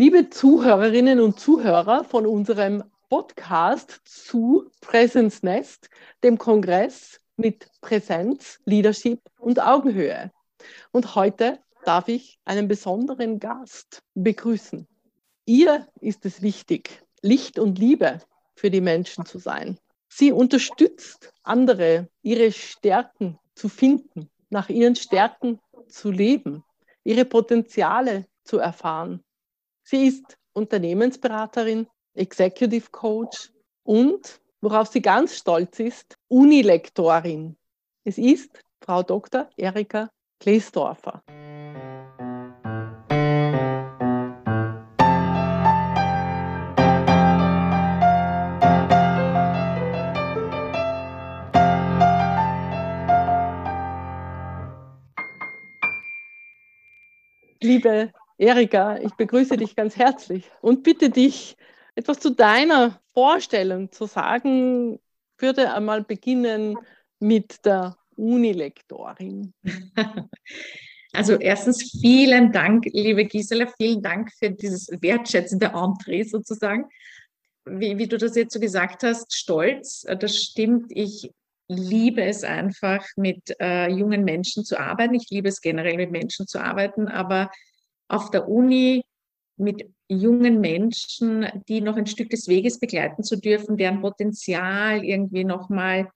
Liebe Zuhörerinnen und Zuhörer von unserem Podcast zu Presence Nest, dem Kongress mit Präsenz, Leadership und Augenhöhe. Und heute darf ich einen besonderen Gast begrüßen. Ihr ist es wichtig, Licht und Liebe für die Menschen zu sein. Sie unterstützt andere, ihre Stärken zu finden, nach ihren Stärken zu leben, ihre Potenziale zu erfahren Sie ist Unternehmensberaterin, Executive Coach und, worauf sie ganz stolz ist, Unilektorin. Es ist Frau Dr. Erika Kleesdorfer. Liebe Erika, ich begrüße dich ganz herzlich und bitte dich, etwas zu deiner Vorstellung zu sagen. Ich würde einmal beginnen mit der Unilektorin. Also erstens vielen Dank, liebe Gisela, vielen Dank für dieses wertschätzende Entree sozusagen. Wie, wie du das jetzt so gesagt hast, stolz, das stimmt. Ich liebe es einfach, mit äh, jungen Menschen zu arbeiten. Ich liebe es generell, mit Menschen zu arbeiten, aber auf der Uni mit jungen Menschen, die noch ein Stück des Weges begleiten zu dürfen, deren Potenzial irgendwie nochmal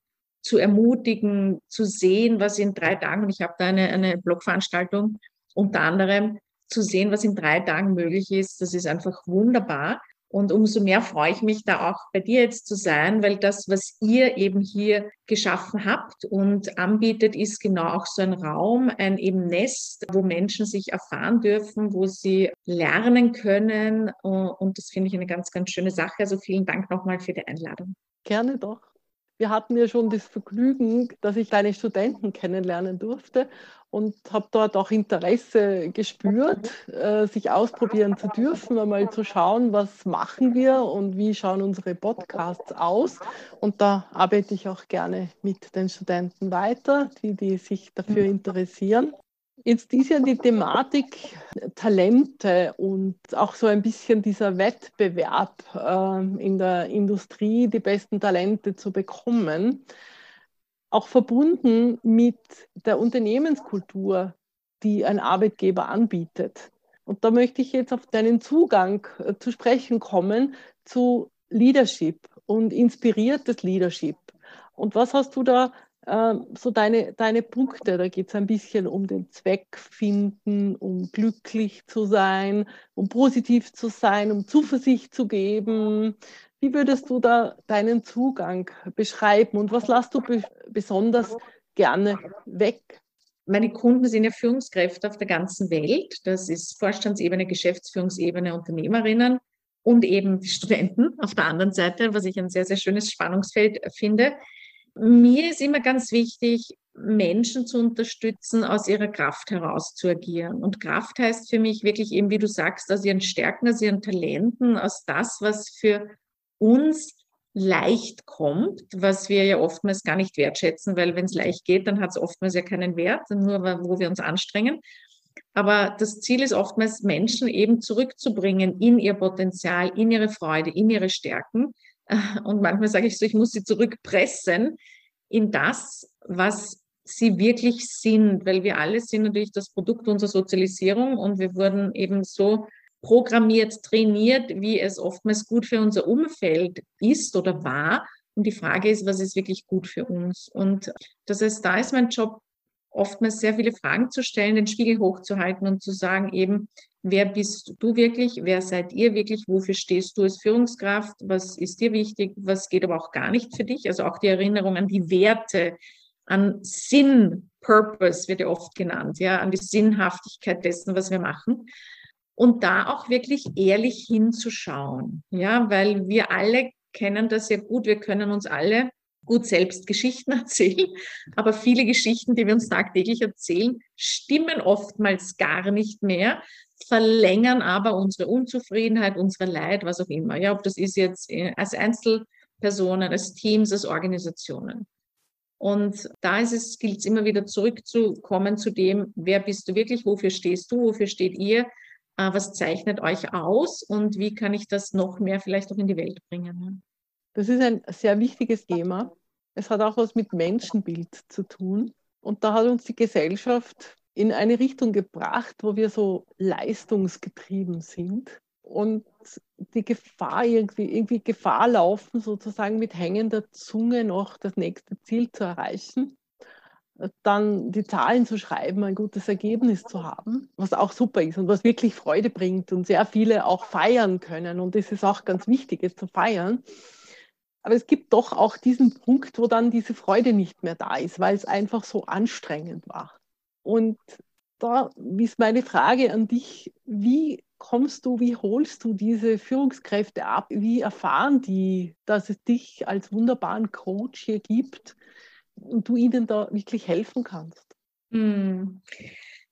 zu ermutigen, zu sehen, was in drei Tagen, und ich habe da eine, eine Blogveranstaltung unter anderem, zu sehen, was in drei Tagen möglich ist, das ist einfach wunderbar. Und umso mehr freue ich mich da auch bei dir jetzt zu sein, weil das, was ihr eben hier geschaffen habt und anbietet, ist genau auch so ein Raum, ein eben Nest, wo Menschen sich erfahren dürfen, wo sie lernen können. Und das finde ich eine ganz, ganz schöne Sache. Also vielen Dank nochmal für die Einladung. Gerne doch. Wir hatten ja schon das Vergnügen, dass ich deine Studenten kennenlernen durfte und habe dort auch Interesse gespürt, äh, sich ausprobieren zu dürfen, einmal zu schauen, was machen wir und wie schauen unsere Podcasts aus. Und da arbeite ich auch gerne mit den Studenten weiter, die, die sich dafür interessieren. Jetzt ist ja die Thematik Talente und auch so ein bisschen dieser Wettbewerb äh, in der Industrie, die besten Talente zu bekommen, auch verbunden mit der Unternehmenskultur, die ein Arbeitgeber anbietet. Und da möchte ich jetzt auf deinen Zugang äh, zu sprechen kommen zu Leadership und inspiriertes Leadership. Und was hast du da so deine, deine Punkte. Da geht es ein bisschen um den Zweck finden, um glücklich zu sein, um positiv zu sein, um Zuversicht zu geben. Wie würdest du da deinen Zugang beschreiben und was lässt du be besonders gerne weg? Meine Kunden sind ja Führungskräfte auf der ganzen Welt. Das ist Vorstandsebene, Geschäftsführungsebene, Unternehmerinnen und eben Studenten auf der anderen Seite, was ich ein sehr, sehr schönes Spannungsfeld finde. Mir ist immer ganz wichtig, Menschen zu unterstützen, aus ihrer Kraft heraus zu agieren. Und Kraft heißt für mich wirklich eben, wie du sagst, aus ihren Stärken, aus ihren Talenten, aus das, was für uns leicht kommt, was wir ja oftmals gar nicht wertschätzen, weil wenn es leicht geht, dann hat es oftmals ja keinen Wert, nur wo wir uns anstrengen. Aber das Ziel ist oftmals, Menschen eben zurückzubringen in ihr Potenzial, in ihre Freude, in ihre Stärken, und manchmal sage ich so, ich muss sie zurückpressen in das, was sie wirklich sind, weil wir alle sind natürlich das Produkt unserer Sozialisierung und wir wurden eben so programmiert, trainiert, wie es oftmals gut für unser Umfeld ist oder war. Und die Frage ist, was ist wirklich gut für uns? Und das heißt, da ist mein Job, oftmals sehr viele Fragen zu stellen, den Spiegel hochzuhalten und zu sagen eben, wer bist du wirklich, wer seid ihr wirklich, wofür stehst du als Führungskraft, was ist dir wichtig, was geht aber auch gar nicht für dich, also auch die Erinnerung an die Werte, an Sinn, Purpose wird ja oft genannt, ja, an die Sinnhaftigkeit dessen, was wir machen. Und da auch wirklich ehrlich hinzuschauen, ja, weil wir alle kennen das ja gut, wir können uns alle gut selbst Geschichten erzählen, aber viele Geschichten, die wir uns tagtäglich erzählen, stimmen oftmals gar nicht mehr, verlängern aber unsere Unzufriedenheit, unsere Leid, was auch immer. Ja, ob das ist jetzt äh, als Einzelpersonen, als Teams, als Organisationen. Und da ist es, gilt es immer wieder zurückzukommen zu dem, wer bist du wirklich, wofür stehst du, wofür steht ihr, Äh, was zeichnet euch aus und wie kann ich das noch mehr vielleicht auch in die Welt bringen? Das ist ein sehr wichtiges Thema. Es hat auch was mit Menschenbild zu tun. Und da hat uns die Gesellschaft in eine Richtung gebracht, wo wir so leistungsgetrieben sind und die Gefahr irgendwie, irgendwie Gefahr laufen, sozusagen mit hängender Zunge noch das nächste Ziel zu erreichen dann die Zahlen zu schreiben, ein gutes Ergebnis zu haben, was auch super ist und was wirklich Freude bringt und sehr viele auch feiern können. Und es ist auch ganz wichtig, es zu feiern. Aber es gibt doch auch diesen Punkt, wo dann diese Freude nicht mehr da ist, weil es einfach so anstrengend war. Und da ist meine Frage an dich, wie kommst du, wie holst du diese Führungskräfte ab? Wie erfahren die, dass es dich als wunderbaren Coach hier gibt? und du ihnen da wirklich helfen kannst? Hm.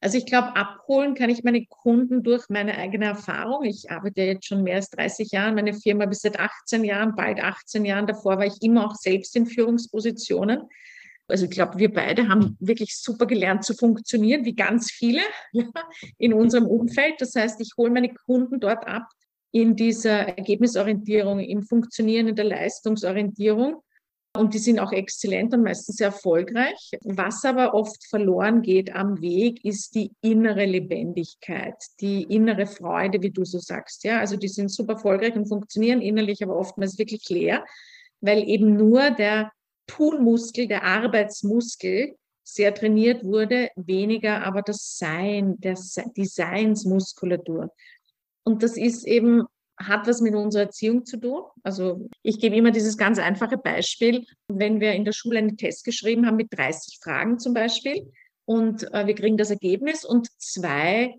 Also ich glaube, abholen kann ich meine Kunden durch meine eigene Erfahrung. Ich arbeite jetzt schon mehr als 30 Jahre, meine Firma bis seit 18 Jahren, bald 18 Jahren. Davor war ich immer auch selbst in Führungspositionen. Also ich glaube, wir beide haben wirklich super gelernt zu funktionieren, wie ganz viele ja, in unserem Umfeld. Das heißt, ich hole meine Kunden dort ab in dieser Ergebnisorientierung, im Funktionieren, in der Leistungsorientierung und die sind auch exzellent und meistens sehr erfolgreich. Was aber oft verloren geht am Weg, ist die innere Lebendigkeit, die innere Freude, wie du so sagst. Ja, also die sind super erfolgreich und funktionieren innerlich, aber oftmals wirklich leer, weil eben nur der Tunmuskel, der Arbeitsmuskel sehr trainiert wurde, weniger aber das Sein, der, die Seinsmuskulatur. Und das ist eben hat was mit unserer Erziehung zu tun. Also ich gebe immer dieses ganz einfache Beispiel, wenn wir in der Schule einen Test geschrieben haben mit 30 Fragen zum Beispiel und äh, wir kriegen das Ergebnis und zwei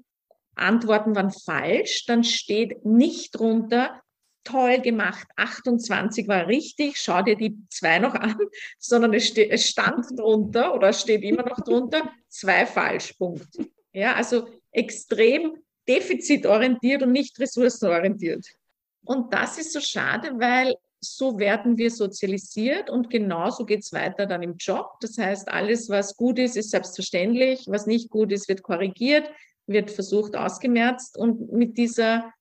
Antworten waren falsch, dann steht nicht drunter, toll gemacht, 28 war richtig, schau dir die zwei noch an, sondern es, steht, es stand drunter oder steht immer noch drunter, zwei Falschpunkte. Ja, also extrem defizitorientiert und nicht ressourcenorientiert. Und das ist so schade, weil so werden wir sozialisiert und genauso geht es weiter dann im Job. Das heißt, alles, was gut ist, ist selbstverständlich, was nicht gut ist, wird korrigiert, wird versucht ausgemerzt und mit dieser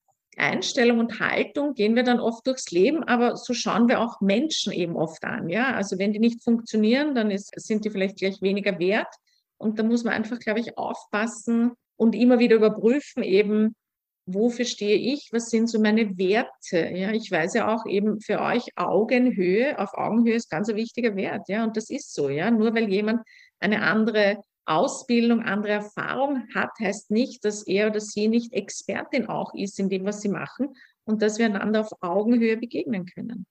Einstellung und Haltung gehen wir dann oft durchs Leben, aber so schauen wir auch Menschen eben oft an. Ja, also wenn die nicht funktionieren, dann ist, sind die vielleicht gleich weniger wert. Und da muss man einfach, glaube ich, aufpassen, und immer wieder überprüfen eben, wofür stehe ich, was sind so meine Werte. Ja, ich weiß ja auch eben für euch Augenhöhe, auf Augenhöhe ist ganz ein wichtiger Wert. Ja, und das ist so. Ja, nur weil jemand eine andere Ausbildung, andere Erfahrung hat, heißt nicht, dass er oder sie nicht Expertin auch ist in dem, was sie machen und dass wir einander auf Augenhöhe begegnen können.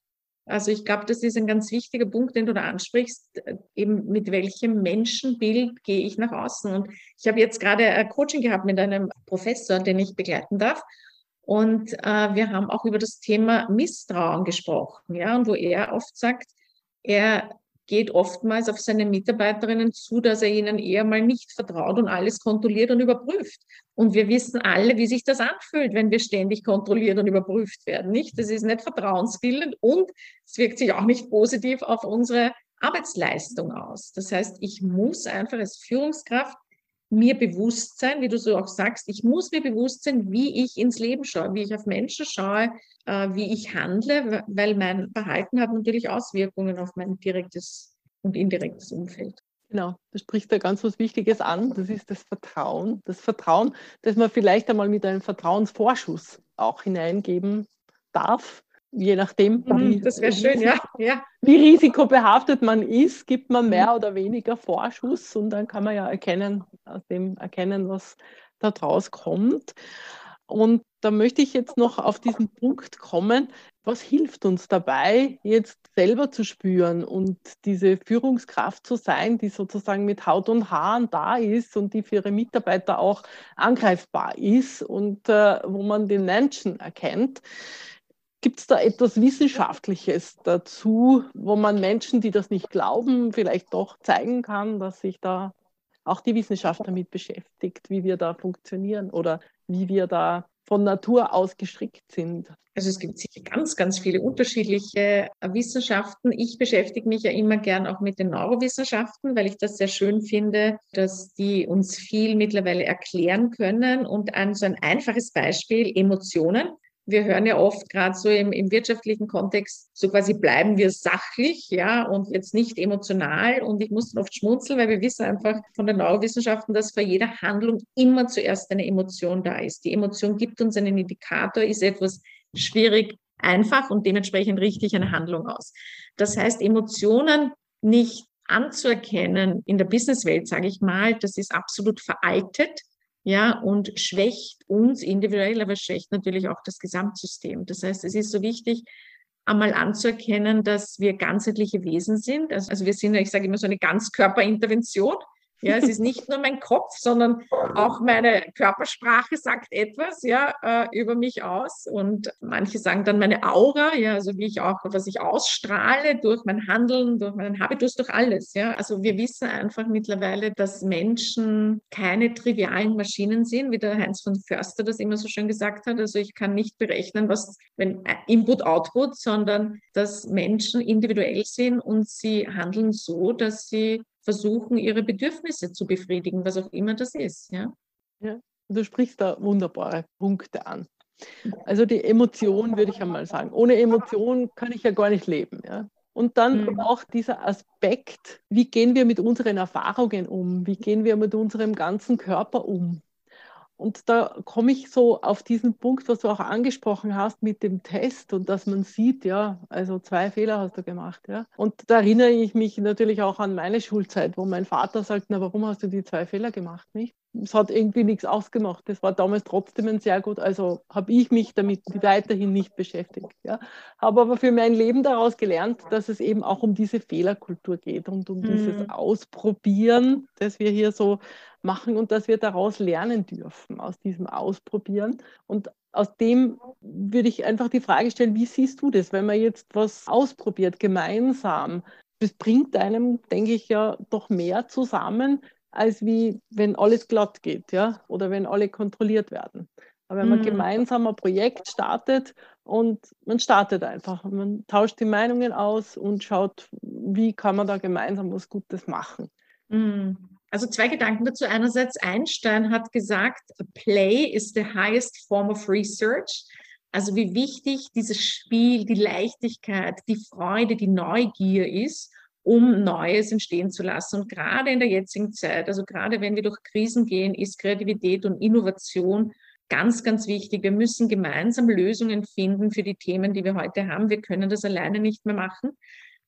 Also ich glaube, das ist ein ganz wichtiger Punkt, den du da ansprichst, äh, eben mit welchem Menschenbild gehe ich nach außen. Und ich habe jetzt gerade ein Coaching gehabt mit einem Professor, den ich begleiten darf. Und äh, wir haben auch über das Thema Misstrauen gesprochen, ja, und wo er oft sagt, er geht oftmals auf seine Mitarbeiterinnen zu, dass er ihnen eher mal nicht vertraut und alles kontrolliert und überprüft. Und wir wissen alle, wie sich das anfühlt, wenn wir ständig kontrolliert und überprüft werden. Nicht? Das ist nicht vertrauensbildend und es wirkt sich auch nicht positiv auf unsere Arbeitsleistung aus. Das heißt, ich muss einfach als Führungskraft mir bewusst sein, wie du so auch sagst, ich muss mir bewusst sein, wie ich ins Leben schaue, wie ich auf Menschen schaue, äh, wie ich handle, weil mein Verhalten hat natürlich Auswirkungen auf mein direktes und indirektes Umfeld. Genau, du sprichst da ganz was Wichtiges an, das ist das Vertrauen. Das Vertrauen, das man vielleicht einmal mit einem Vertrauensvorschuss auch hineingeben darf je nachdem, mhm, wie, das wäre schön, ja. ja. wie risikobehaftet man ist, gibt man mehr oder weniger Vorschuss und dann kann man ja erkennen, aus dem erkennen, was da draus kommt. Und da möchte ich jetzt noch auf diesen Punkt kommen, was hilft uns dabei, jetzt selber zu spüren und diese Führungskraft zu sein, die sozusagen mit Haut und Haaren da ist und die für ihre Mitarbeiter auch angreifbar ist und äh, wo man den Menschen erkennt. Gibt es da etwas Wissenschaftliches dazu, wo man Menschen, die das nicht glauben, vielleicht doch zeigen kann, dass sich da auch die Wissenschaft damit beschäftigt, wie wir da funktionieren oder wie wir da von Natur aus gestrickt sind? Also es gibt sicher ganz, ganz viele unterschiedliche Wissenschaften. Ich beschäftige mich ja immer gern auch mit den Neurowissenschaften, weil ich das sehr schön finde, dass die uns viel mittlerweile erklären können. Und ein so ein einfaches Beispiel, Emotionen wir hören ja oft gerade so im, im, wirtschaftlichen Kontext, so quasi bleiben wir sachlich, ja, und jetzt nicht emotional. Und ich muss dann oft schmunzeln, weil wir wissen einfach von den Neurowissenschaften, dass vor jeder Handlung immer zuerst eine Emotion da ist. Die Emotion gibt uns einen Indikator, ist etwas schwierig, einfach und dementsprechend richtig eine Handlung aus. Das heißt, Emotionen nicht anzuerkennen in der Businesswelt, sage ich mal, das ist absolut veraltet ja, und schwächt uns individuell, aber schwächt natürlich auch das Gesamtsystem. Das heißt, es ist so wichtig, einmal anzuerkennen, dass wir ganzheitliche Wesen sind. Also, also wir sind, ich sage immer so eine Ganzkörperintervention. Ja, es ist nicht nur mein Kopf, sondern auch meine Körpersprache sagt etwas, ja, äh, über mich aus. Und manche sagen dann meine Aura, ja, also wie ich auch, was ich ausstrahle durch mein Handeln, durch meinen Habitus, durch alles, ja. Also wir wissen einfach mittlerweile, dass Menschen keine trivialen Maschinen sind, wie der Heinz von Förster das immer so schön gesagt hat. Also ich kann nicht berechnen, was, wenn äh, Input, Output, sondern dass Menschen individuell sind und sie handeln so, dass sie versuchen, ihre Bedürfnisse zu befriedigen, was auch immer das ist. Ja? ja du sprichst da wunderbare Punkte an. Also die Emotion würde ich einmal sagen. Ohne Emotion kann ich ja gar nicht leben. Ja? Und dann mhm. auch dieser Aspekt, wie gehen wir mit unseren Erfahrungen um? Wie gehen wir mit unserem ganzen Körper um? Und da komme ich so auf diesen Punkt, was du auch angesprochen hast mit dem Test und dass man sieht, ja, also zwei Fehler hast du gemacht, ja. Und da erinnere ich mich natürlich auch an meine Schulzeit, wo mein Vater sagt, na, warum hast du die zwei Fehler gemacht, nicht? es hat irgendwie nichts ausgemacht. Das war damals trotzdem ein sehr gut, also habe ich mich damit weiterhin nicht beschäftigt. Ja. Habe aber für mein Leben daraus gelernt, dass es eben auch um diese Fehlerkultur geht und um mhm. dieses Ausprobieren, das wir hier so machen und dass wir daraus lernen dürfen, aus diesem Ausprobieren. Und aus dem würde ich einfach die Frage stellen, wie siehst du das, wenn man jetzt was ausprobiert, gemeinsam? Das bringt einem, denke ich, ja doch mehr zusammen, als wie wenn alles glatt geht, ja, oder wenn alle kontrolliert werden. Aber wenn man mhm. gemeinsam ein Projekt startet und man startet einfach, man tauscht die Meinungen aus und schaut, wie kann man da gemeinsam was Gutes machen. Mhm. Also zwei Gedanken dazu. Einerseits Einstein hat gesagt, Play is the highest form of research. Also wie wichtig dieses Spiel, die Leichtigkeit, die Freude, die Neugier ist um Neues entstehen zu lassen. Und gerade in der jetzigen Zeit, also gerade wenn wir durch Krisen gehen, ist Kreativität und Innovation ganz, ganz wichtig. Wir müssen gemeinsam Lösungen finden für die Themen, die wir heute haben. Wir können das alleine nicht mehr machen.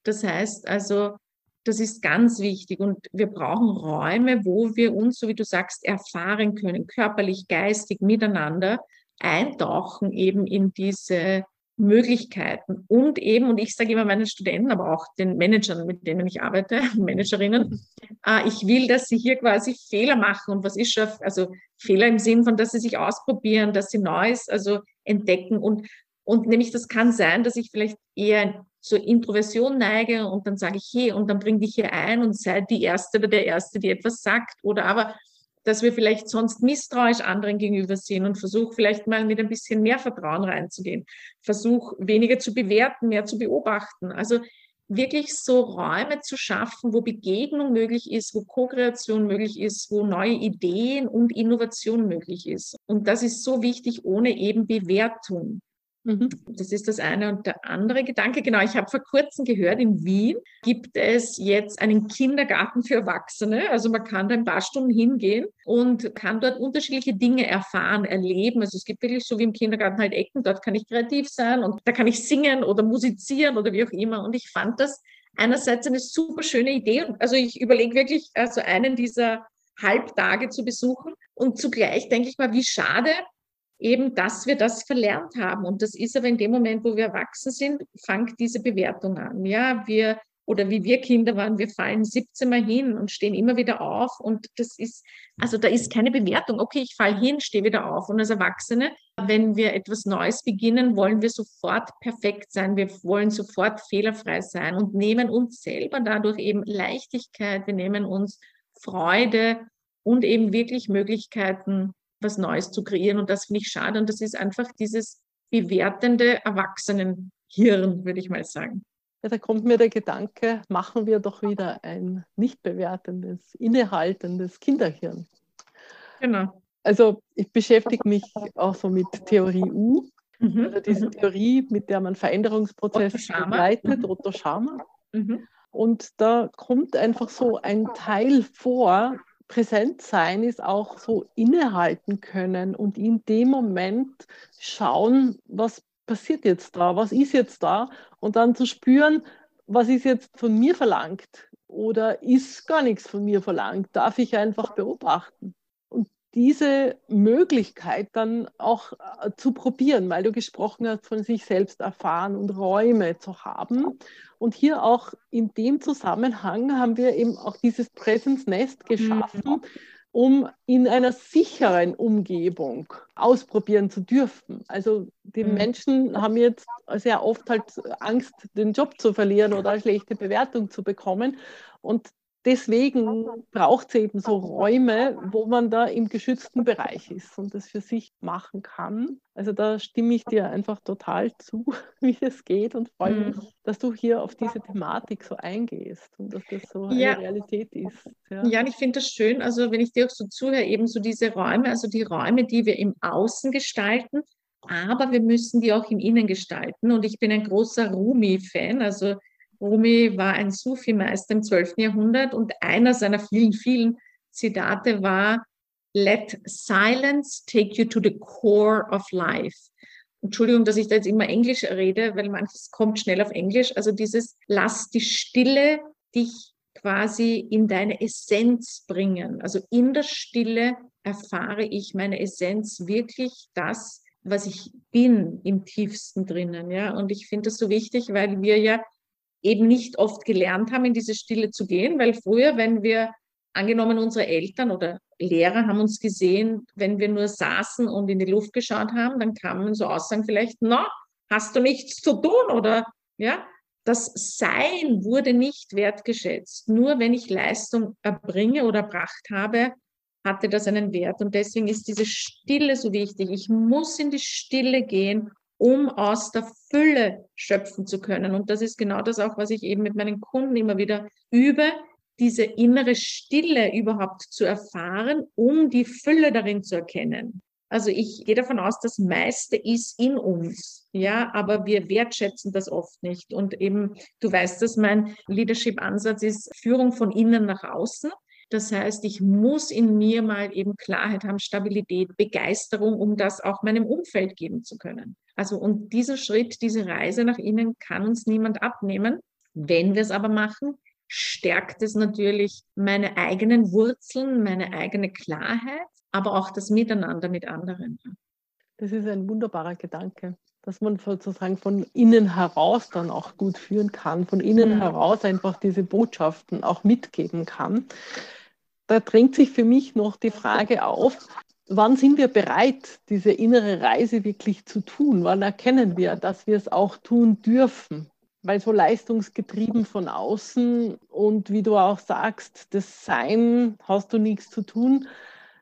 Das heißt also, das ist ganz wichtig und wir brauchen Räume, wo wir uns, so wie du sagst, erfahren können, körperlich, geistig, miteinander eintauchen eben in diese Möglichkeiten. Und eben, und ich sage immer meinen Studenten, aber auch den Managern, mit denen ich arbeite, Managerinnen, äh, ich will, dass sie hier quasi Fehler machen. Und was ist schon, also Fehler im Sinn von, dass sie sich ausprobieren, dass sie Neues also entdecken. Und, und nämlich das kann sein, dass ich vielleicht eher zur Introversion neige und dann sage ich, hey, und dann bring dich hier ein und sei die Erste oder der Erste, die etwas sagt oder aber dass wir vielleicht sonst misstrauisch anderen gegenüber sind und versuch vielleicht mal mit ein bisschen mehr Vertrauen reinzugehen. Versuch weniger zu bewerten, mehr zu beobachten. Also wirklich so Räume zu schaffen, wo Begegnung möglich ist, wo Co-Kreation möglich ist, wo neue Ideen und Innovation möglich ist. Und das ist so wichtig ohne eben Bewertung. Mhm. Das ist das eine. Und der andere Gedanke, genau, ich habe vor kurzem gehört, in Wien gibt es jetzt einen Kindergarten für Erwachsene. Also man kann da ein paar Stunden hingehen und kann dort unterschiedliche Dinge erfahren, erleben. Also es gibt wirklich so wie im Kindergarten halt Ecken, dort kann ich kreativ sein und da kann ich singen oder musizieren oder wie auch immer. Und ich fand das einerseits eine super schöne Idee. Also ich überlege wirklich, also einen dieser Halbtage zu besuchen. Und zugleich denke ich mal, wie schade, eben, dass wir das verlernt haben. Und das ist aber in dem Moment, wo wir erwachsen sind, fängt diese Bewertung an. Ja, wir oder wie wir Kinder waren, wir fallen 17 Mal hin und stehen immer wieder auf. Und das ist, also da ist keine Bewertung. Okay, ich falle hin, stehe wieder auf. Und als Erwachsene, wenn wir etwas Neues beginnen, wollen wir sofort perfekt sein. Wir wollen sofort fehlerfrei sein und nehmen uns selber dadurch eben Leichtigkeit. Wir nehmen uns Freude und eben wirklich Möglichkeiten was Neues zu kreieren. Und das finde ich schade. Und das ist einfach dieses bewertende Erwachsenenhirn, würde ich mal sagen. Ja, da kommt mir der Gedanke, machen wir doch wieder ein nicht bewertendes, innehaltendes Kinderhirn. Genau. Also ich beschäftige mich auch so mit Theorie U, mhm. also diese mhm. Theorie, mit der man Veränderungsprozesse begleitet, mhm. Otto Schama. Mhm. Und da kommt einfach so ein Teil vor, präsent sein ist auch so innehalten können und in dem Moment schauen, was passiert jetzt da, was ist jetzt da und dann zu spüren, was ist jetzt von mir verlangt oder ist gar nichts von mir verlangt, darf ich einfach beobachten. Diese Möglichkeit dann auch äh, zu probieren, weil du gesprochen hast, von sich selbst erfahren und Räume zu haben. Und hier auch in dem Zusammenhang haben wir eben auch dieses Presence Nest geschaffen, mhm um in einer sicheren Umgebung ausprobieren zu dürfen. Also die mhm. Menschen haben jetzt sehr oft halt Angst, den Job zu verlieren oder eine schlechte Bewertung zu bekommen. Und deswegen braucht es eben so Räume, wo man da im geschützten Bereich ist und das für sich machen kann. Also da stimme ich dir einfach total zu, wie es geht und freue mhm. mich, dass du hier auf diese Thematik so eingehst und dass das so ja. eine Realität ist. Ja, ja ich finde das schön. Also wenn ich dir auch so zuhöre, eben so diese Räume, also die Räume, die wir im Außen gestalten, aber wir müssen die auch im Innen gestalten. Und ich bin ein großer Rumi-Fan, also Rumi war ein Sufi-Meister im 12. Jahrhundert und einer seiner vielen, vielen Zitate war, Let silence take you to the core of life. Entschuldigung, dass ich da jetzt immer Englisch rede, weil manches kommt schnell auf Englisch. Also dieses, lass die Stille dich quasi in deine Essenz bringen. Also in der Stille erfahre ich meine Essenz wirklich das, was ich bin im tiefsten drinnen. Ja, und ich finde das so wichtig, weil wir ja eben nicht oft gelernt haben, in diese Stille zu gehen, weil früher, wenn wir angenommen, unsere Eltern oder Lehrer haben uns gesehen, wenn wir nur saßen und in die Luft geschaut haben, dann kamen so Aussagen vielleicht, na, hast du nichts zu tun oder ja, das Sein wurde nicht wertgeschätzt. Nur wenn ich Leistung erbringe oder erbracht habe, hatte das einen Wert. Und deswegen ist diese Stille so wichtig. Ich muss in die Stille gehen, um aus der Fülle schöpfen zu können. Und das ist genau das auch, was ich eben mit meinen Kunden immer wieder übe, diese innere Stille überhaupt zu erfahren, um die Fülle darin zu erkennen. Also ich gehe davon aus, das meiste ist in uns, ja, aber wir wertschätzen das oft nicht. Und eben, du weißt, dass mein Leadership-Ansatz ist Führung von innen nach außen. Das heißt, ich muss in mir mal eben Klarheit haben, Stabilität, Begeisterung, um das auch meinem Umfeld geben zu können. Also und dieser Schritt, diese Reise nach innen kann uns niemand abnehmen. Wenn wir es aber machen, stärkt es natürlich meine eigenen Wurzeln, meine eigene Klarheit, aber auch das Miteinander mit anderen. Das ist ein wunderbarer Gedanke, dass man sozusagen von innen heraus dann auch gut führen kann, von innen mhm. heraus einfach diese Botschaften auch mitgeben kann. Da drängt sich für mich noch die Frage auf, wann sind wir bereit, diese innere Reise wirklich zu tun? Wann erkennen wir, dass wir es auch tun dürfen? Weil so leistungsgetrieben von außen und wie du auch sagst, das Sein hast du nichts zu tun,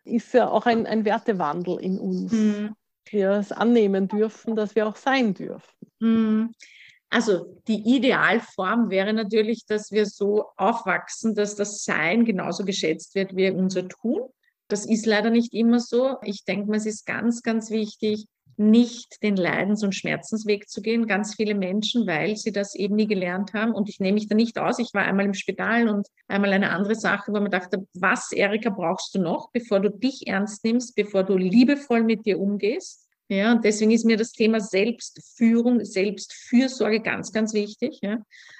ist ja auch ein, ein Wertewandel in uns. Mhm. Wir es annehmen dürfen, dass wir auch sein dürfen. Mhm. Also die Idealform wäre natürlich, dass wir so aufwachsen, dass das Sein genauso geschätzt wird wie unser Tun. Das ist leider nicht immer so. Ich denke, es ist ganz, ganz wichtig, nicht den Leidens- und Schmerzensweg zu gehen. Ganz viele Menschen, weil sie das eben nie gelernt haben. Und ich nehme mich da nicht aus. Ich war einmal im Spital und einmal eine andere Sache, wo man dachte, was, Erika, brauchst du noch, bevor du dich ernst nimmst, bevor du liebevoll mit dir umgehst? Ja, und deswegen ist mir das Thema Selbstführung, Selbstfürsorge ganz, ganz wichtig. Ja.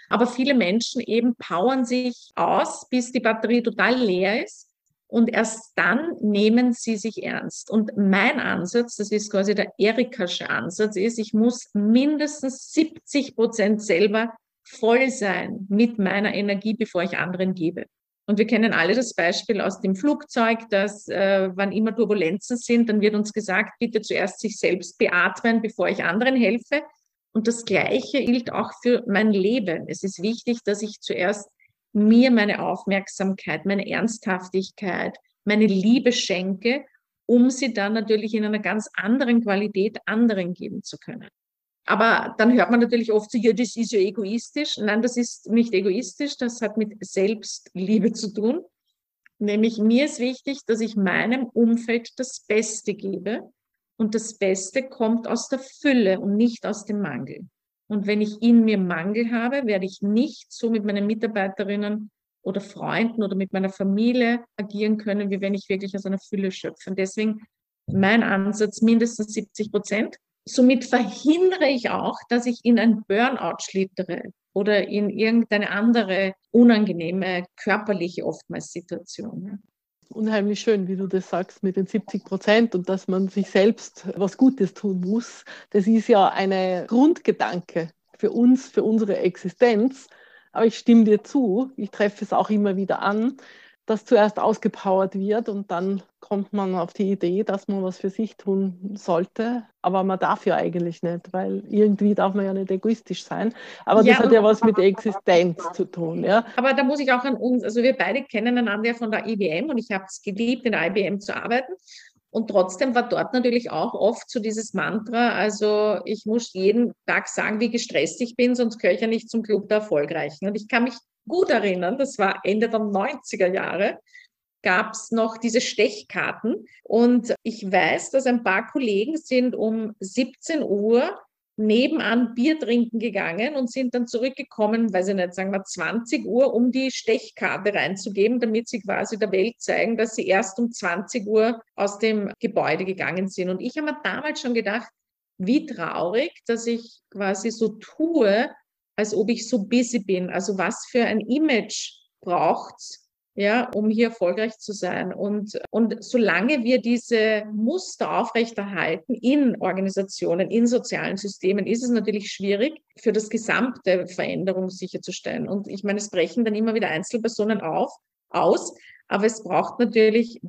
Aber viele Menschen eben powern sich aus, bis die Batterie total leer ist und erst dann nehmen sie sich ernst. Und mein Ansatz, das ist quasi der Erikasche Ansatz, ist, ich muss mindestens 70 Prozent selber voll sein mit meiner Energie, bevor ich anderen gebe. Und wir kennen alle das Beispiel aus dem Flugzeug, dass äh, wann immer Turbulenzen sind, dann wird uns gesagt, bitte zuerst sich selbst beatmen, bevor ich anderen helfe. Und das Gleiche gilt auch für mein Leben. Es ist wichtig, dass ich zuerst mir meine Aufmerksamkeit, meine Ernsthaftigkeit, meine Liebe schenke, um sie dann natürlich in einer ganz anderen Qualität anderen geben zu können. Aber dann hört man natürlich oft so, ja, das ist ja egoistisch. Nein, das ist nicht egoistisch, das hat mit Selbstliebe zu tun. Nämlich mir ist wichtig, dass ich meinem Umfeld das Beste gebe. Und das Beste kommt aus der Fülle und nicht aus dem Mangel. Und wenn ich in mir Mangel habe, werde ich nicht so mit meinen Mitarbeiterinnen oder Freunden oder mit meiner Familie agieren können, wie wenn ich wirklich aus einer Fülle schöpfe. Und deswegen mein Ansatz mindestens 70 Prozent. Somit verhindere ich auch, dass ich in ein Burnout schlittere oder in irgendeine andere unangenehme körperliche oftmals Situation. Unheimlich schön, wie du das sagst mit den 70 Prozent und dass man sich selbst was Gutes tun muss. Das ist ja eine Grundgedanke für uns, für unsere Existenz. Aber ich stimme dir zu, ich treffe es auch immer wieder an, dass zuerst ausgepowert wird und dann kommt man auf die Idee, dass man was für sich tun sollte. Aber man darf ja eigentlich nicht, weil irgendwie darf man ja nicht egoistisch sein. Aber ja, das hat ja was mit Existenz zu tun. Ja. Aber da muss ich auch an uns, also wir beide kennen einander von der IBM und ich habe es geliebt, in der IBM zu arbeiten. Und trotzdem war dort natürlich auch oft so dieses Mantra, also ich muss jeden Tag sagen, wie gestresst ich bin, sonst gehöre ich ja nicht zum Club der Erfolgreichen. Und ich kann mich gut erinnern, das war Ende der 90er Jahre, gab es noch diese Stechkarten. Und ich weiß, dass ein paar Kollegen sind um 17 Uhr nebenan Bier trinken gegangen und sind dann zurückgekommen, weiß ich nicht, sagen wir 20 Uhr, um die Stechkarte reinzugeben, damit sie quasi der Welt zeigen, dass sie erst um 20 Uhr aus dem Gebäude gegangen sind. Und ich habe mir damals schon gedacht, wie traurig, dass ich quasi so tue, als ob ich so busy bin. Also was für ein Image braucht ja, um hier erfolgreich zu sein. Und, und solange wir diese Muster aufrechterhalten in Organisationen, in sozialen Systemen, ist es natürlich schwierig, für das gesamte Veränderung sicherzustellen. Und ich meine, es brechen dann immer wieder Einzelpersonen auf, aus, aber es braucht natürlich,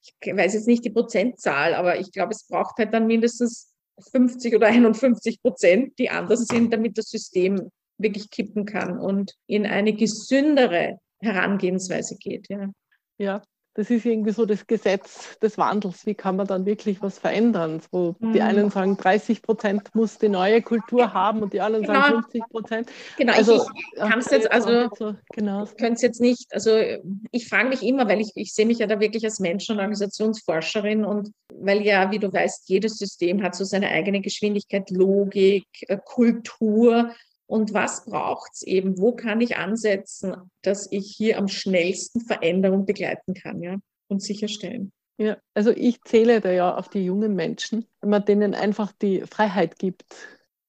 ich weiß jetzt nicht die Prozentzahl, aber ich glaube, es braucht halt dann mindestens 50 oder 51 Prozent, die anders sind, damit das System wirklich kippen kann und in eine gesündere Herangehensweise geht. Ja. ja, das ist irgendwie so das Gesetz des Wandels. Wie kann man dann wirklich was verändern? Wo mhm. die einen sagen, 30 Prozent muss die neue Kultur haben und die anderen genau. sagen 50 Prozent. Genau, also, ich, kann es jetzt, also so, genau. ich könnte es jetzt nicht, also ich frage mich immer, weil ich, ich sehe mich ja da wirklich als Menschen- und Organisationsforscherin und weil ja, wie du weißt, jedes System hat so seine eigene Geschwindigkeit, Logik, äh, Kultur und was braucht es eben? Wo kann ich ansetzen, dass ich hier am schnellsten Veränderung begleiten kann ja? und sicherstellen? Ja, also ich zähle da ja auf die jungen Menschen, wenn man denen einfach die Freiheit gibt,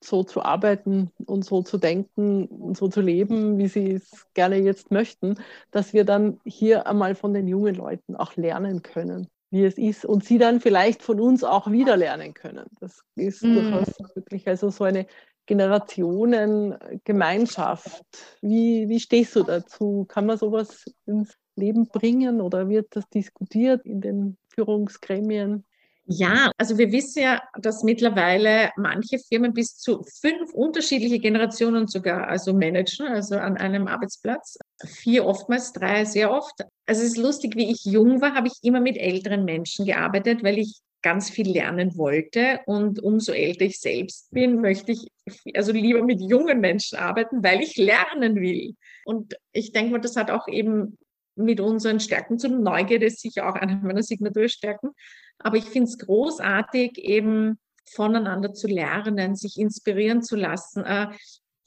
so zu arbeiten und so zu denken und so zu leben, wie sie es gerne jetzt möchten, dass wir dann hier einmal von den jungen Leuten auch lernen können, wie es ist und sie dann vielleicht von uns auch wieder lernen können. Das ist mm. durchaus wirklich also so eine Generationengemeinschaft. Wie, wie stehst du dazu? Kann man sowas ins Leben bringen oder wird das diskutiert in den Führungsgremien? Ja, also wir wissen ja, dass mittlerweile manche Firmen bis zu fünf unterschiedliche Generationen sogar also managen, also an einem Arbeitsplatz. Vier oftmals, drei sehr oft. Also es ist lustig, wie ich jung war, habe ich immer mit älteren Menschen gearbeitet, weil ich ganz viel lernen wollte. Und umso älter ich selbst bin, möchte ich also lieber mit jungen Menschen arbeiten, weil ich lernen will. Und ich denke mal, das hat auch eben mit unseren Stärken zu. Neugierde ist sicher auch eine meiner Signaturstärken. Aber ich finde es großartig, eben voneinander zu lernen, sich inspirieren zu lassen. Äh,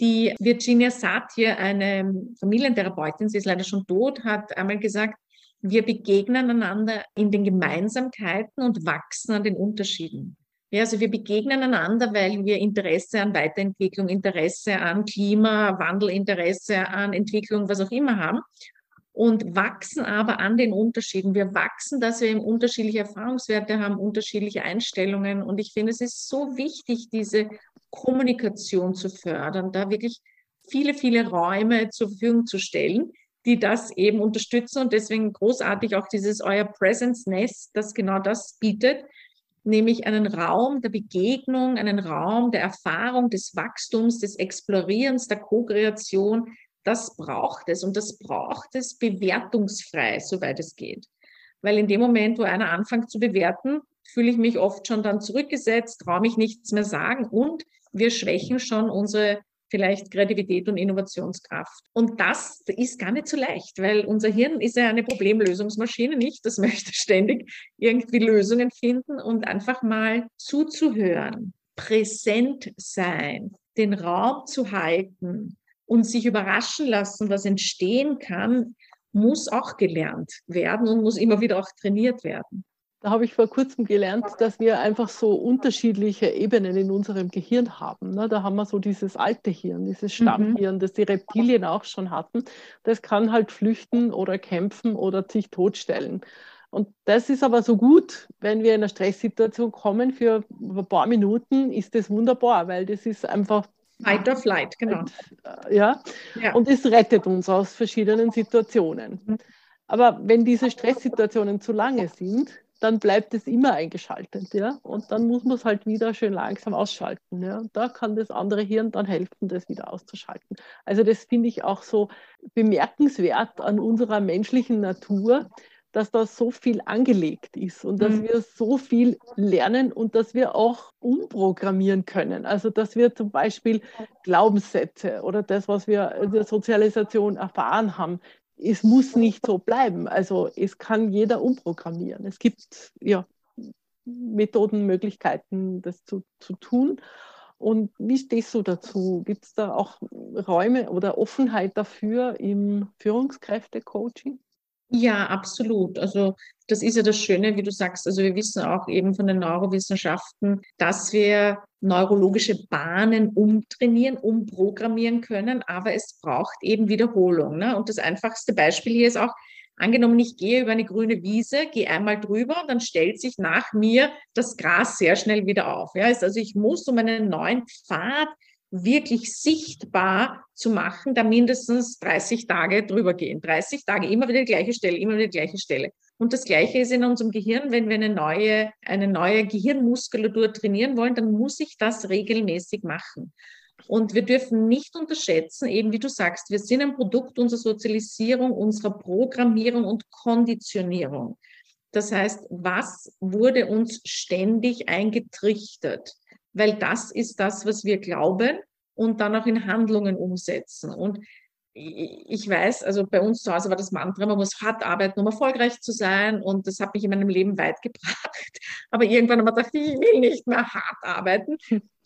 die Virginia Satir, eine Familientherapeutin, sie ist leider schon tot, hat einmal gesagt, wir begegnen einander in den Gemeinsamkeiten und wachsen an den Unterschieden. Ja, also wir begegnen einander, weil wir Interesse an Weiterentwicklung, Interesse an Klimawandel, Interesse an Entwicklung, was auch immer haben und wachsen aber an den Unterschieden. Wir wachsen, dass wir eben unterschiedliche Erfahrungswerte haben, unterschiedliche Einstellungen. Und ich finde, es ist so wichtig, diese Kommunikation zu fördern, da wirklich viele, viele Räume zur Verfügung zu stellen, die das eben unterstützen und deswegen großartig auch dieses euer Presence Nest, das genau das bietet, nämlich einen Raum der Begegnung, einen Raum der Erfahrung, des Wachstums, des Explorierens, der Co-Kreation. Das braucht es und das braucht es bewertungsfrei, soweit es geht. Weil in dem Moment, wo einer anfängt zu bewerten, fühle ich mich oft schon dann zurückgesetzt, traue mich nichts mehr sagen und wir schwächen schon unsere vielleicht Kreativität und Innovationskraft. Und das ist gar nicht so leicht, weil unser Hirn ist ja eine Problemlösungsmaschine, nicht? Das möchte ständig irgendwie Lösungen finden und einfach mal zuzuhören, präsent sein, den Raum zu halten und sich überraschen lassen, was entstehen kann, muss auch gelernt werden und muss immer wieder auch trainiert werden. Da habe ich vor kurzem gelernt, dass wir einfach so unterschiedliche Ebenen in unserem Gehirn haben. Ne? Da haben wir so dieses alte Hirn, dieses mhm. Stammhirn, das die Reptilien auch schon hatten. Das kann halt flüchten oder kämpfen oder sich totstellen. Und das ist aber so gut, wenn wir in eine Stresssituation kommen, für ein paar Minuten ist das wunderbar, weil das ist einfach Fight or Flight, genau. Äh, ja? ja, und es rettet uns aus verschiedenen Situationen. Mhm. Aber wenn diese Stresssituationen zu lange sind, dann bleibt es immer eingeschaltet, ja. Und dann muss man es halt wieder schön langsam ausschalten, ja. Und da kann das andere Hirn dann helfen, das wieder auszuschalten. Also das finde ich auch so bemerkenswert an unserer menschlichen Natur, dass da so viel angelegt ist und dass mhm. wir so viel lernen und dass wir auch umprogrammieren können. Also dass wir zum Beispiel Glaubenssätze oder das, was wir in der Sozialisation erfahren haben, es muss nicht so bleiben. Also es kann jeder umprogrammieren. Es gibt ja Methoden, Möglichkeiten, das zu, zu tun. Und wie stehst du dazu? Gibt es da auch Räume oder Offenheit dafür im Führungskräfte-Coaching? Ja, absolut. Also das ist ja das Schöne, wie du sagst. Also wir wissen auch eben von den Neurowissenschaften, dass wir neurologische Bahnen umtrainieren, umprogrammieren können, aber es braucht eben Wiederholung. Ne? Und das einfachste Beispiel hier ist auch, angenommen, ich gehe über eine grüne Wiese, gehe einmal drüber und dann stellt sich nach mir das Gras sehr schnell wieder auf. Ja? Also ich muss um einen neuen Pfad wirklich sichtbar zu machen, da mindestens 30 Tage drüber gehen. 30 Tage, immer wieder die gleiche Stelle, immer wieder die gleiche Stelle. Und das Gleiche ist in unserem Gehirn, wenn wir eine neue, eine neue Gehirnmuskulatur trainieren wollen, dann muss ich das regelmäßig machen. Und wir dürfen nicht unterschätzen, eben wie du sagst, wir sind ein Produkt unserer Sozialisierung, unserer Programmierung und Konditionierung. Das heißt, was wurde uns ständig eingetrichtert? Weil das ist das, was wir glauben und dann auch in Handlungen umsetzen. Und ich weiß, also bei uns zu Hause war das Mantra, man muss hart arbeiten, um erfolgreich zu sein. Und das hat mich in meinem Leben weit gebracht. Aber irgendwann habe ich gedacht, ich will nicht mehr hart arbeiten.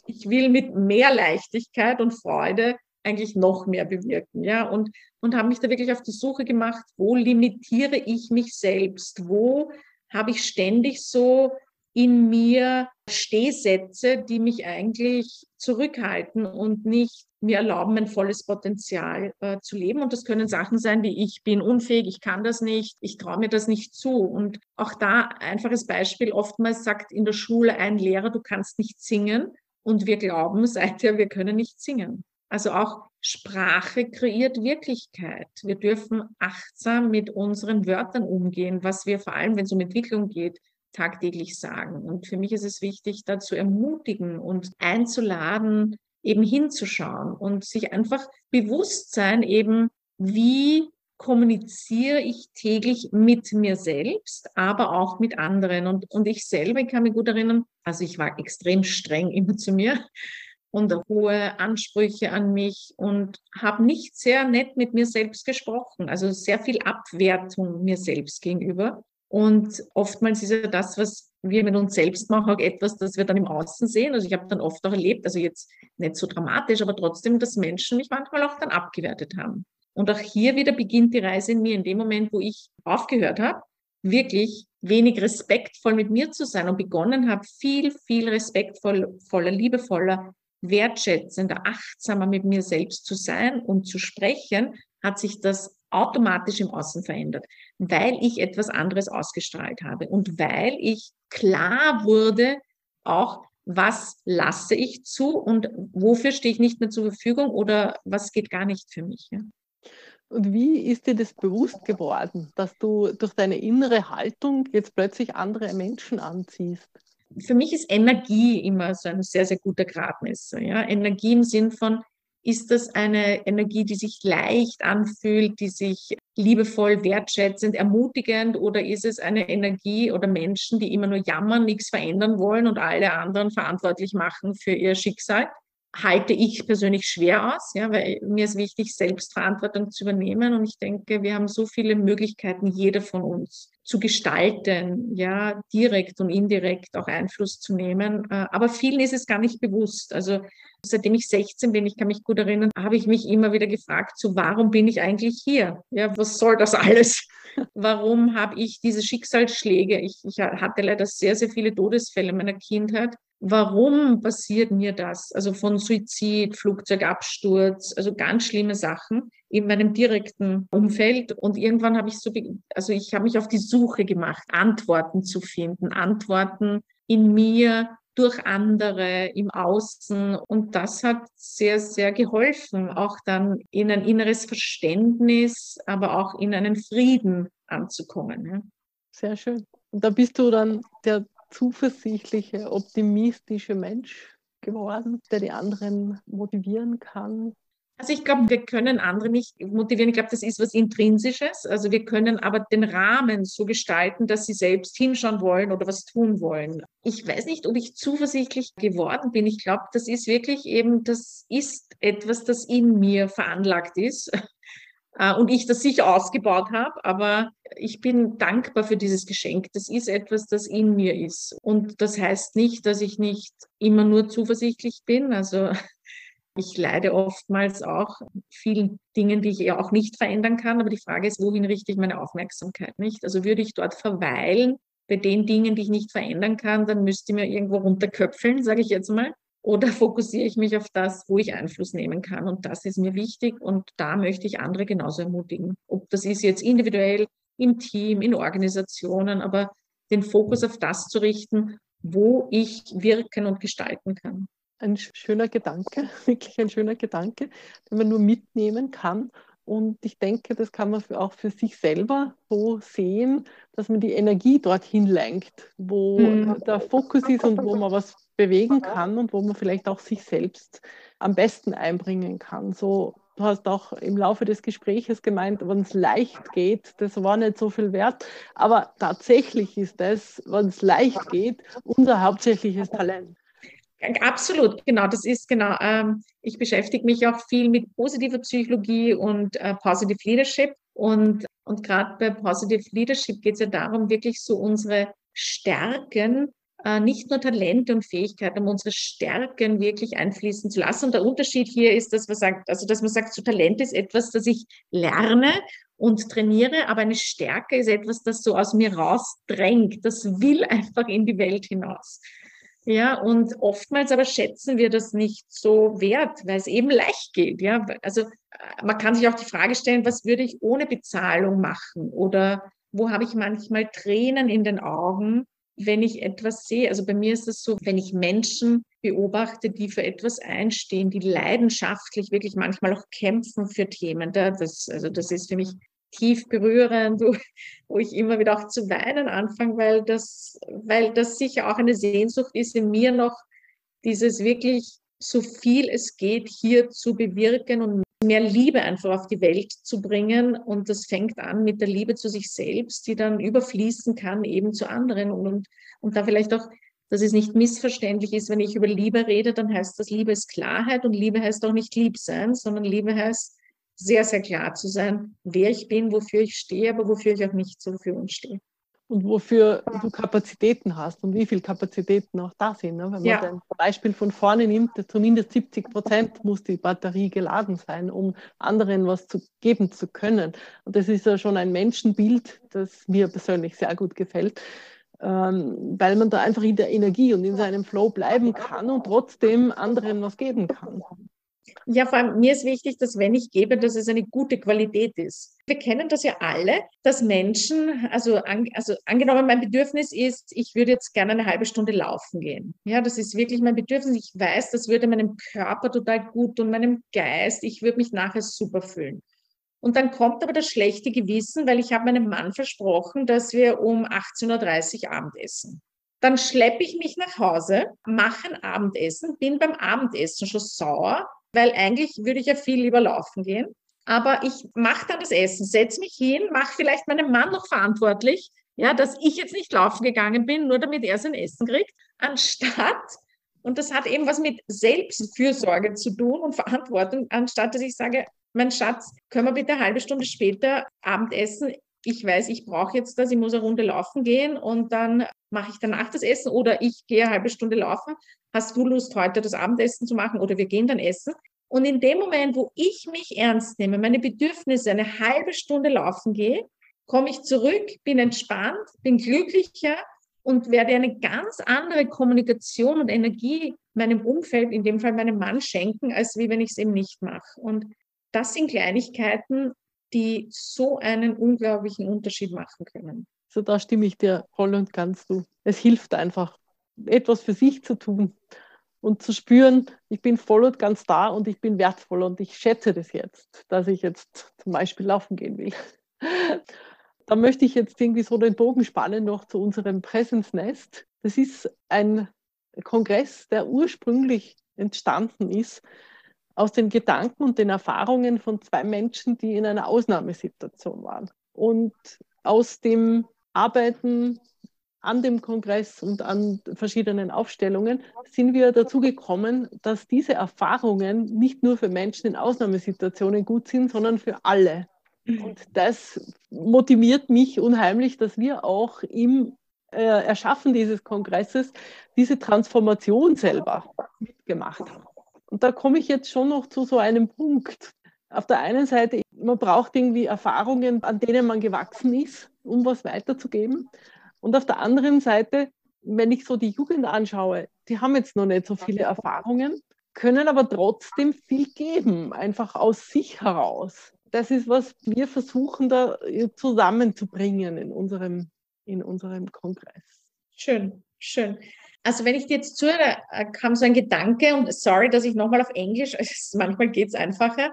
Ich will mit mehr Leichtigkeit und Freude eigentlich noch mehr bewirken. Ja, und, und habe mich da wirklich auf die Suche gemacht, wo limitiere ich mich selbst? Wo habe ich ständig so in mir Stehsätze, die mich eigentlich zurückhalten und nicht mir erlauben, mein volles Potenzial äh, zu leben. Und das können Sachen sein wie ich bin unfähig, ich kann das nicht, ich traue mir das nicht zu. Und auch da einfaches Beispiel, oftmals sagt in der Schule ein Lehrer, du kannst nicht singen. Und wir glauben seither, wir können nicht singen. Also auch Sprache kreiert Wirklichkeit. Wir dürfen achtsam mit unseren Wörtern umgehen, was wir vor allem, wenn es um Entwicklung geht, tagtäglich sagen. Und für mich ist es wichtig, da zu ermutigen und einzuladen, eben hinzuschauen und sich einfach bewusst sein, eben wie kommuniziere ich täglich mit mir selbst, aber auch mit anderen. Und, und ich selber, ich kann mich gut erinnern, also ich war extrem streng immer zu mir und hohe Ansprüche an mich und habe nicht sehr nett mit mir selbst gesprochen, also sehr viel Abwertung mir selbst gegenüber. Und oftmals ist ja das, was wir mit uns selbst machen, auch etwas, das wir dann im Außen sehen. Also ich habe dann oft auch erlebt, also jetzt nicht so dramatisch, aber trotzdem, dass Menschen mich manchmal auch dann abgewertet haben. Und auch hier wieder beginnt die Reise in mir, in dem Moment, wo ich aufgehört habe, wirklich wenig respektvoll mit mir zu sein und begonnen habe, viel, viel respektvoller, liebevoller, wertschätzender, achtsamer mit mir selbst zu sein und zu sprechen, hat sich das automatisch im Außen verändert, weil ich etwas anderes ausgestrahlt habe und weil ich klar wurde, auch was lasse ich zu und wofür stehe ich nicht mehr zur Verfügung oder was geht gar nicht für mich. Ja? Und wie ist dir das bewusst geworden, dass du durch deine innere Haltung jetzt plötzlich andere Menschen anziehst? Für mich ist Energie immer so ein sehr, sehr guter Gradmesser. Ja? Energie im Sinn von, Ist das eine Energie, die sich leicht anfühlt, die sich liebevoll, wertschätzend, ermutigend oder ist es eine Energie oder Menschen, die immer nur jammern, nichts verändern wollen und alle anderen verantwortlich machen für ihr Schicksal? Halte ich persönlich schwer aus, ja, weil mir ist wichtig, Selbstverantwortung zu übernehmen. Und ich denke, wir haben so viele Möglichkeiten, jeder von uns zu gestalten, ja, direkt und indirekt auch Einfluss zu nehmen. Äh, aber vielen ist es gar nicht bewusst. Also seitdem ich 16 bin, ich kann mich gut erinnern, habe ich mich immer wieder gefragt, so warum bin ich eigentlich hier? Ja, was soll das alles? Warum habe ich diese Schicksalsschläge? Ich, ich hatte leider sehr, sehr viele Todesfälle in meiner Kindheit warum passiert mir das? Also von Suizid, Flugzeugabsturz, also ganz schlimme Sachen in meinem direkten Umfeld. Und irgendwann habe ich so, also ich habe mich auf die Suche gemacht, Antworten zu finden, Antworten in mir, durch andere, im Außen. Und das hat sehr, sehr geholfen, auch dann in ein inneres Verständnis, aber auch in einen Frieden anzukommen. Sehr schön. Und da bist du dann der zuversichtliche, optimistische Mensch geworden, der die anderen motivieren kann? Also ich glaube, wir können andere nicht motivieren. Ich glaube, das ist was Intrinsisches. Also wir können aber den Rahmen so gestalten, dass sie selbst hinschauen wollen oder was tun wollen. Ich weiß nicht, ob ich zuversichtlich geworden bin. Ich glaube, das ist wirklich eben, das ist etwas, das in mir veranlagt ist. Äh, und ich das sicher ausgebaut habe, aber ich bin dankbar für dieses Geschenk. Das ist etwas, das in mir ist. Und das heißt nicht, dass ich nicht immer nur zuversichtlich bin. Also ich leide oftmals auch vielen Dingen, die ich ja auch nicht verändern kann. Aber die Frage ist, wohin richte ich meine Aufmerksamkeit nicht? Also würde ich dort verweilen bei den Dingen, die ich nicht verändern kann, dann müsste ich mir irgendwo runterköpfeln, sage ich jetzt mal. Oder fokussiere ich mich auf das, wo ich Einfluss nehmen kann? Und das ist mir wichtig und da möchte ich andere genauso ermutigen. Ob das ist jetzt individuell, im Team, in Organisationen, aber den Fokus auf das zu richten, wo ich wirken und gestalten kann. Ein schöner Gedanke, wirklich ein schöner Gedanke, den man nur mitnehmen kann. Und ich denke, das kann man auch für sich selber so sehen, dass man die Energie dorthin lenkt, wo mhm. der Fokus ist und wo man was bewegen kann und wo man vielleicht auch sich selbst am besten einbringen kann. So, hast auch im Laufe des Gespräches gemeint, wenn es leicht geht, das war nicht so viel wert. Aber tatsächlich ist das, wenn es leicht geht, unser hauptsächliches Talent. Absolut, genau, das ist genau. Ähm, ich beschäftige mich auch viel mit positiver Psychologie und äh, Positive Leadership. Und, und gerade bei Positive Leadership geht es ja darum, wirklich so unsere Stärken nicht nur Talente und Fähigkeiten, um unsere Stärken wirklich einfließen zu lassen. Und der Unterschied hier ist, dass man sagt, also dass man sagt, so Talent ist etwas, das ich lerne und trainiere, aber eine Stärke ist etwas, das so aus mir rausdrängt. Das will einfach in die Welt hinaus. Ja, und oftmals aber schätzen wir das nicht so wert, weil es eben leicht geht. Ja, also äh, man kann sich auch die Frage stellen, was würde ich ohne Bezahlung machen? Oder wo habe ich manchmal Tränen in den Augen, wenn ich etwas sehe. Also bei mir ist es so, wenn ich Menschen beobachte, die für etwas einstehen, die leidenschaftlich wirklich manchmal auch kämpfen für Themen. Das, also das ist für mich tief berührend, wo, wo ich immer wieder auch zu weinen anfange, weil das, weil das sicher auch eine Sehnsucht ist in mir noch, dieses wirklich so viel es geht hier zu bewirken und mehr Liebe einfach auf die Welt zu bringen. Und das fängt an mit der Liebe zu sich selbst, die dann überfließen kann eben zu anderen. Und, und, und da vielleicht auch, dass es nicht missverständlich ist, wenn ich über Liebe rede, dann heißt das, Liebe ist Klarheit und Liebe heißt auch nicht lieb sein, sondern Liebe heißt sehr, sehr klar zu sein, wer ich bin, wofür ich stehe, aber wofür ich auch nicht zur Verfügung stehe und wofür du Kapazitäten hast und wie viele Kapazitäten auch da sind. Ne? Wenn man ja. ein Beispiel von vorne nimmt, zumindest 70 Prozent muss die Batterie geladen sein, um anderen was zu geben zu können. Und das ist ja schon ein Menschenbild, das mir persönlich sehr gut gefällt, ähm, weil man da einfach in der Energie und in seinem Flow bleiben kann und trotzdem anderen was geben kann. Ja, vor allem mir ist wichtig, dass wenn ich gebe, dass es eine gute Qualität ist. Wir kennen das ja alle, dass Menschen, also, an, also angenommen, mein Bedürfnis ist, ich würde jetzt gerne eine halbe Stunde laufen gehen. Ja, das ist wirklich mein Bedürfnis. Ich weiß, das würde meinem Körper total gut und meinem Geist. Ich würde mich nachher super fühlen. Und dann kommt aber das schlechte Gewissen, weil ich habe meinem Mann versprochen, dass wir um 18.30 Uhr Abendessen. Dann schleppe ich mich nach Hause, mache ein Abendessen, bin beim Abendessen schon sauer, weil eigentlich würde ich ja viel lieber laufen gehen. Aber ich mache dann das Essen, setze mich hin, mache vielleicht meinen Mann noch verantwortlich, ja, dass ich jetzt nicht laufen gegangen bin, nur damit er sein Essen kriegt, anstatt, und das hat eben was mit Selbstfürsorge zu tun und Verantwortung, anstatt dass ich sage, mein Schatz, können wir bitte eine halbe Stunde später Abendessen? Ich weiß, ich brauche jetzt das, ich muss eine Runde laufen gehen und dann mache ich danach das Essen oder ich gehe eine halbe Stunde laufen. Hast du Lust, heute das Abendessen zu machen oder wir gehen dann essen? Und in dem Moment, wo ich mich ernst nehme, meine Bedürfnisse eine halbe Stunde laufen gehe, komme ich zurück, bin entspannt, bin glücklicher und werde eine ganz andere Kommunikation und Energie meinem Umfeld, in dem Fall meinem Mann, schenken, als wie wenn ich es eben nicht mache. Und das sind Kleinigkeiten, die so einen unglaublichen Unterschied machen können. So, da stimme ich dir voll und ganz zu. Es hilft einfach, etwas für sich zu tun und zu spüren, ich bin voll und ganz da und ich bin wertvoll und ich schätze das jetzt, dass ich jetzt zum Beispiel laufen gehen will. Da möchte ich jetzt irgendwie so den Bogen spannen noch zu unserem Presence Nest. Das ist ein Kongress, der ursprünglich entstanden ist aus den Gedanken und den Erfahrungen von zwei Menschen, die in einer Ausnahmesituation waren. Und aus dem Arbeiten an dem Kongress und an verschiedenen Aufstellungen sind wir dazu gekommen, dass diese Erfahrungen nicht nur für Menschen in Ausnahmesituationen gut sind, sondern für alle. Mhm. Und das motiviert mich unheimlich, dass wir auch im äh, Erschaffen dieses Kongresses diese Transformation selber mitgemacht haben. Und da komme ich jetzt schon noch zu so einem Punkt. Auf der einen Seite, man braucht irgendwie Erfahrungen, an denen man gewachsen ist, um was weiterzugeben. Und auf der anderen Seite, wenn ich so die Jugend anschaue, die haben jetzt noch nicht so viele Erfahrungen, können aber trotzdem viel geben, einfach aus sich heraus. Das ist, was wir versuchen da zusammenzubringen in unserem, in unserem Kongress. Schön, schön. Also wenn ich dir jetzt zuhöre, äh, kam so ein Gedanke, und sorry, dass ich nochmal auf Englisch, manchmal geht es einfacher,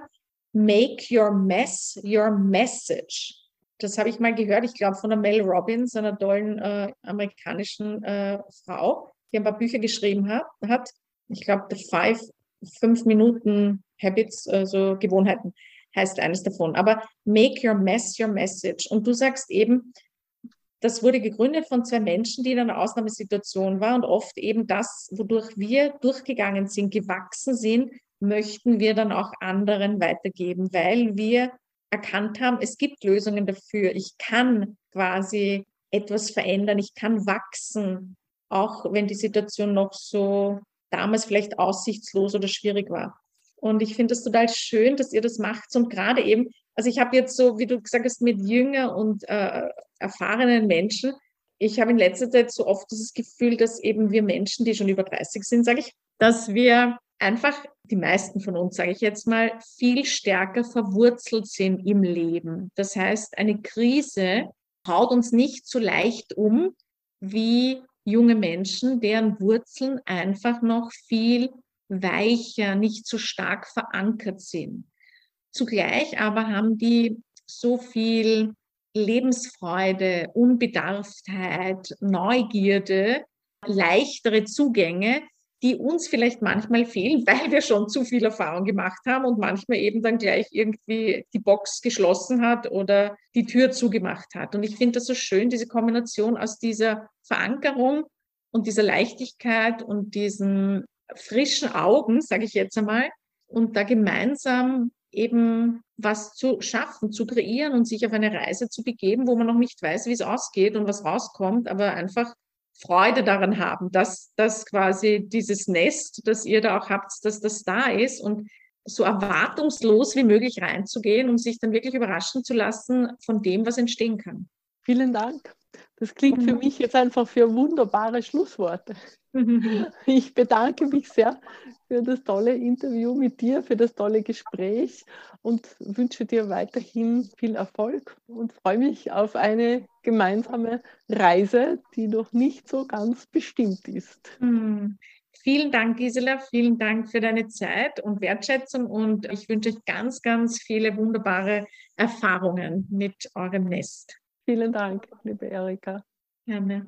make your mess your message das habe ich mal gehört, ich glaube von der Mel Robbins, einer tollen äh, amerikanischen äh, Frau, die ein paar Bücher geschrieben hat. hat. Ich glaube, The Five, fünf Minuten Habits, also Gewohnheiten, heißt eines davon. Aber make your mess your message. Und du sagst eben, das wurde gegründet von zwei Menschen, die in einer Ausnahmesituation waren und oft eben das, wodurch wir durchgegangen sind, gewachsen sind, möchten wir dann auch anderen weitergeben, weil wir erkannt haben, es gibt Lösungen dafür. Ich kann quasi etwas verändern, ich kann wachsen, auch wenn die Situation noch so damals vielleicht aussichtslos oder schwierig war. Und ich finde es total schön, dass ihr das macht. Und gerade eben, also ich habe jetzt so, wie du gesagt hast, mit jünger und äh, erfahrenen Menschen, ich habe in letzter Zeit so oft dieses Gefühl, dass eben wir Menschen, die schon über 30 sind, sage ich, dass wir einfach die meisten von uns, sage ich jetzt mal, viel stärker verwurzelt sind im Leben. Das heißt, eine Krise haut uns nicht so leicht um wie junge Menschen, deren Wurzeln einfach noch viel weicher, nicht so stark verankert sind. Zugleich aber haben die so viel Lebensfreude, Unbedarftheit, Neugierde, leichtere Zugänge, die uns vielleicht manchmal fehlen, weil wir schon zu viel Erfahrung gemacht haben und manchmal eben dann gleich irgendwie die Box geschlossen hat oder die Tür zugemacht hat. Und ich finde das so schön, diese Kombination aus dieser Verankerung und dieser Leichtigkeit und diesen frischen Augen, sage ich jetzt einmal, und da gemeinsam eben was zu schaffen, zu kreieren und sich auf eine Reise zu begeben, wo man noch nicht weiß, wie es ausgeht und was rauskommt, aber einfach Freude daran haben, dass, dass quasi dieses Nest, das ihr da auch habt, dass das da ist und so erwartungslos wie möglich reinzugehen, um sich dann wirklich überraschen zu lassen von dem, was entstehen kann. Vielen Dank. Das klingt für mhm. mich jetzt einfach für wunderbare Schlussworte. Ich bedanke mich sehr für das tolle Interview mit dir, für das tolle Gespräch und wünsche dir weiterhin viel Erfolg und freue mich auf eine gemeinsame Reise, die noch nicht so ganz bestimmt ist. Mhm. Vielen Dank, Gisela. Vielen Dank für deine Zeit und Wertschätzung. Und ich wünsche euch ganz, ganz viele wunderbare Erfahrungen mit eurem Nest. Vielen Dank, liebe Erika. Gerne.